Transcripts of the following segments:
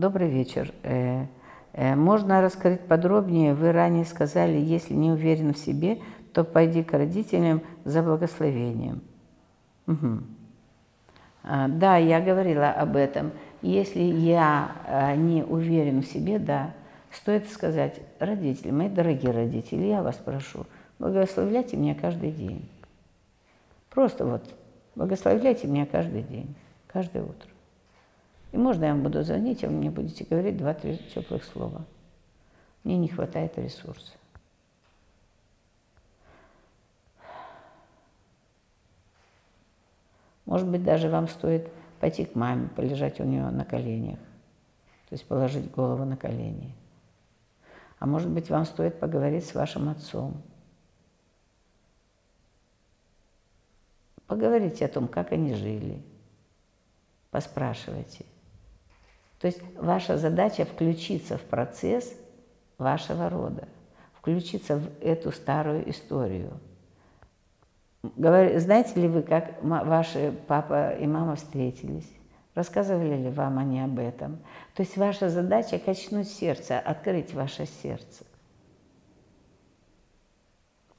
Добрый вечер. Э, э, можно раскрыть подробнее? Вы ранее сказали, если не уверен в себе, то пойди к родителям за благословением. Угу. Да, я говорила об этом. Если я э, не уверен в себе, да, стоит сказать, родители, мои дорогие родители, я вас прошу, благословляйте меня каждый день. Просто вот благословляйте меня каждый день, каждое утро. И можно я вам буду звонить, а вы мне будете говорить два-три теплых слова. Мне не хватает ресурса. Может быть, даже вам стоит пойти к маме, полежать у нее на коленях, то есть положить голову на колени. А может быть, вам стоит поговорить с вашим отцом. Поговорите о том, как они жили. Поспрашивайте. То есть ваша задача включиться в процесс вашего рода, включиться в эту старую историю. Знаете ли вы, как ваши папа и мама встретились? Рассказывали ли вам они об этом? То есть ваша задача качнуть сердце, открыть ваше сердце.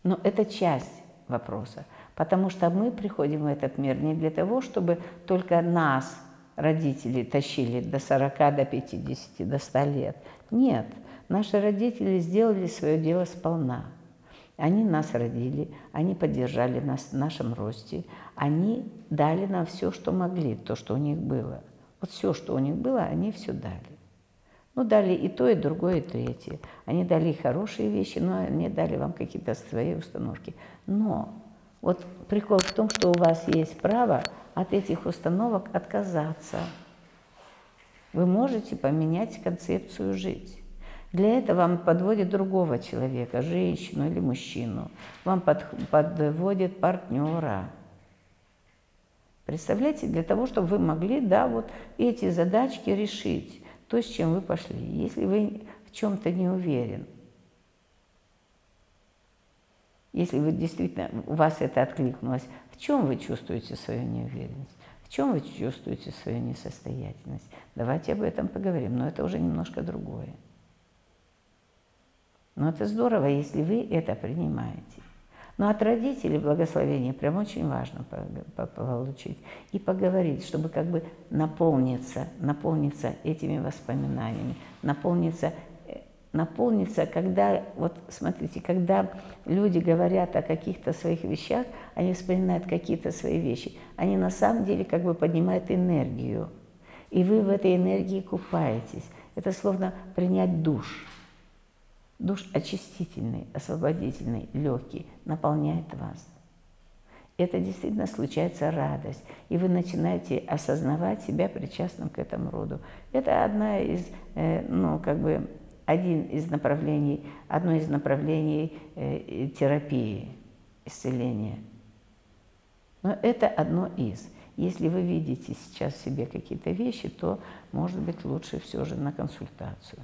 Но это часть вопроса, потому что мы приходим в этот мир не для того, чтобы только нас родители тащили до 40, до 50, до 100 лет. Нет, наши родители сделали свое дело сполна. Они нас родили, они поддержали нас в нашем росте, они дали нам все, что могли, то, что у них было. Вот все, что у них было, они все дали. Ну, дали и то, и другое, и третье. Они дали хорошие вещи, но они дали вам какие-то свои установки. Но вот прикол в том, что у вас есть право от этих установок отказаться. Вы можете поменять концепцию жить. Для этого вам подводит другого человека, женщину или мужчину. Вам под, подводит партнера. Представляете, для того, чтобы вы могли, да, вот эти задачки решить, то, с чем вы пошли. Если вы в чем-то не уверен, если вы действительно, у вас это откликнулось, в чем вы чувствуете свою неуверенность? В чем вы чувствуете свою несостоятельность? Давайте об этом поговорим, но это уже немножко другое. Но это здорово, если вы это принимаете. Но от родителей благословения прям очень важно получить и поговорить, чтобы как бы наполниться, наполниться этими воспоминаниями, наполниться наполнится, когда, вот смотрите, когда люди говорят о каких-то своих вещах, они вспоминают какие-то свои вещи, они на самом деле как бы поднимают энергию, и вы в этой энергии купаетесь. Это словно принять душ. Душ очистительный, освободительный, легкий, наполняет вас. Это действительно случается радость, и вы начинаете осознавать себя причастным к этому роду. Это одна из, э, ну, как бы, один из направлений, одно из направлений э, терапии, исцеления. Но это одно из. Если вы видите сейчас в себе какие-то вещи, то, может быть, лучше все же на консультацию.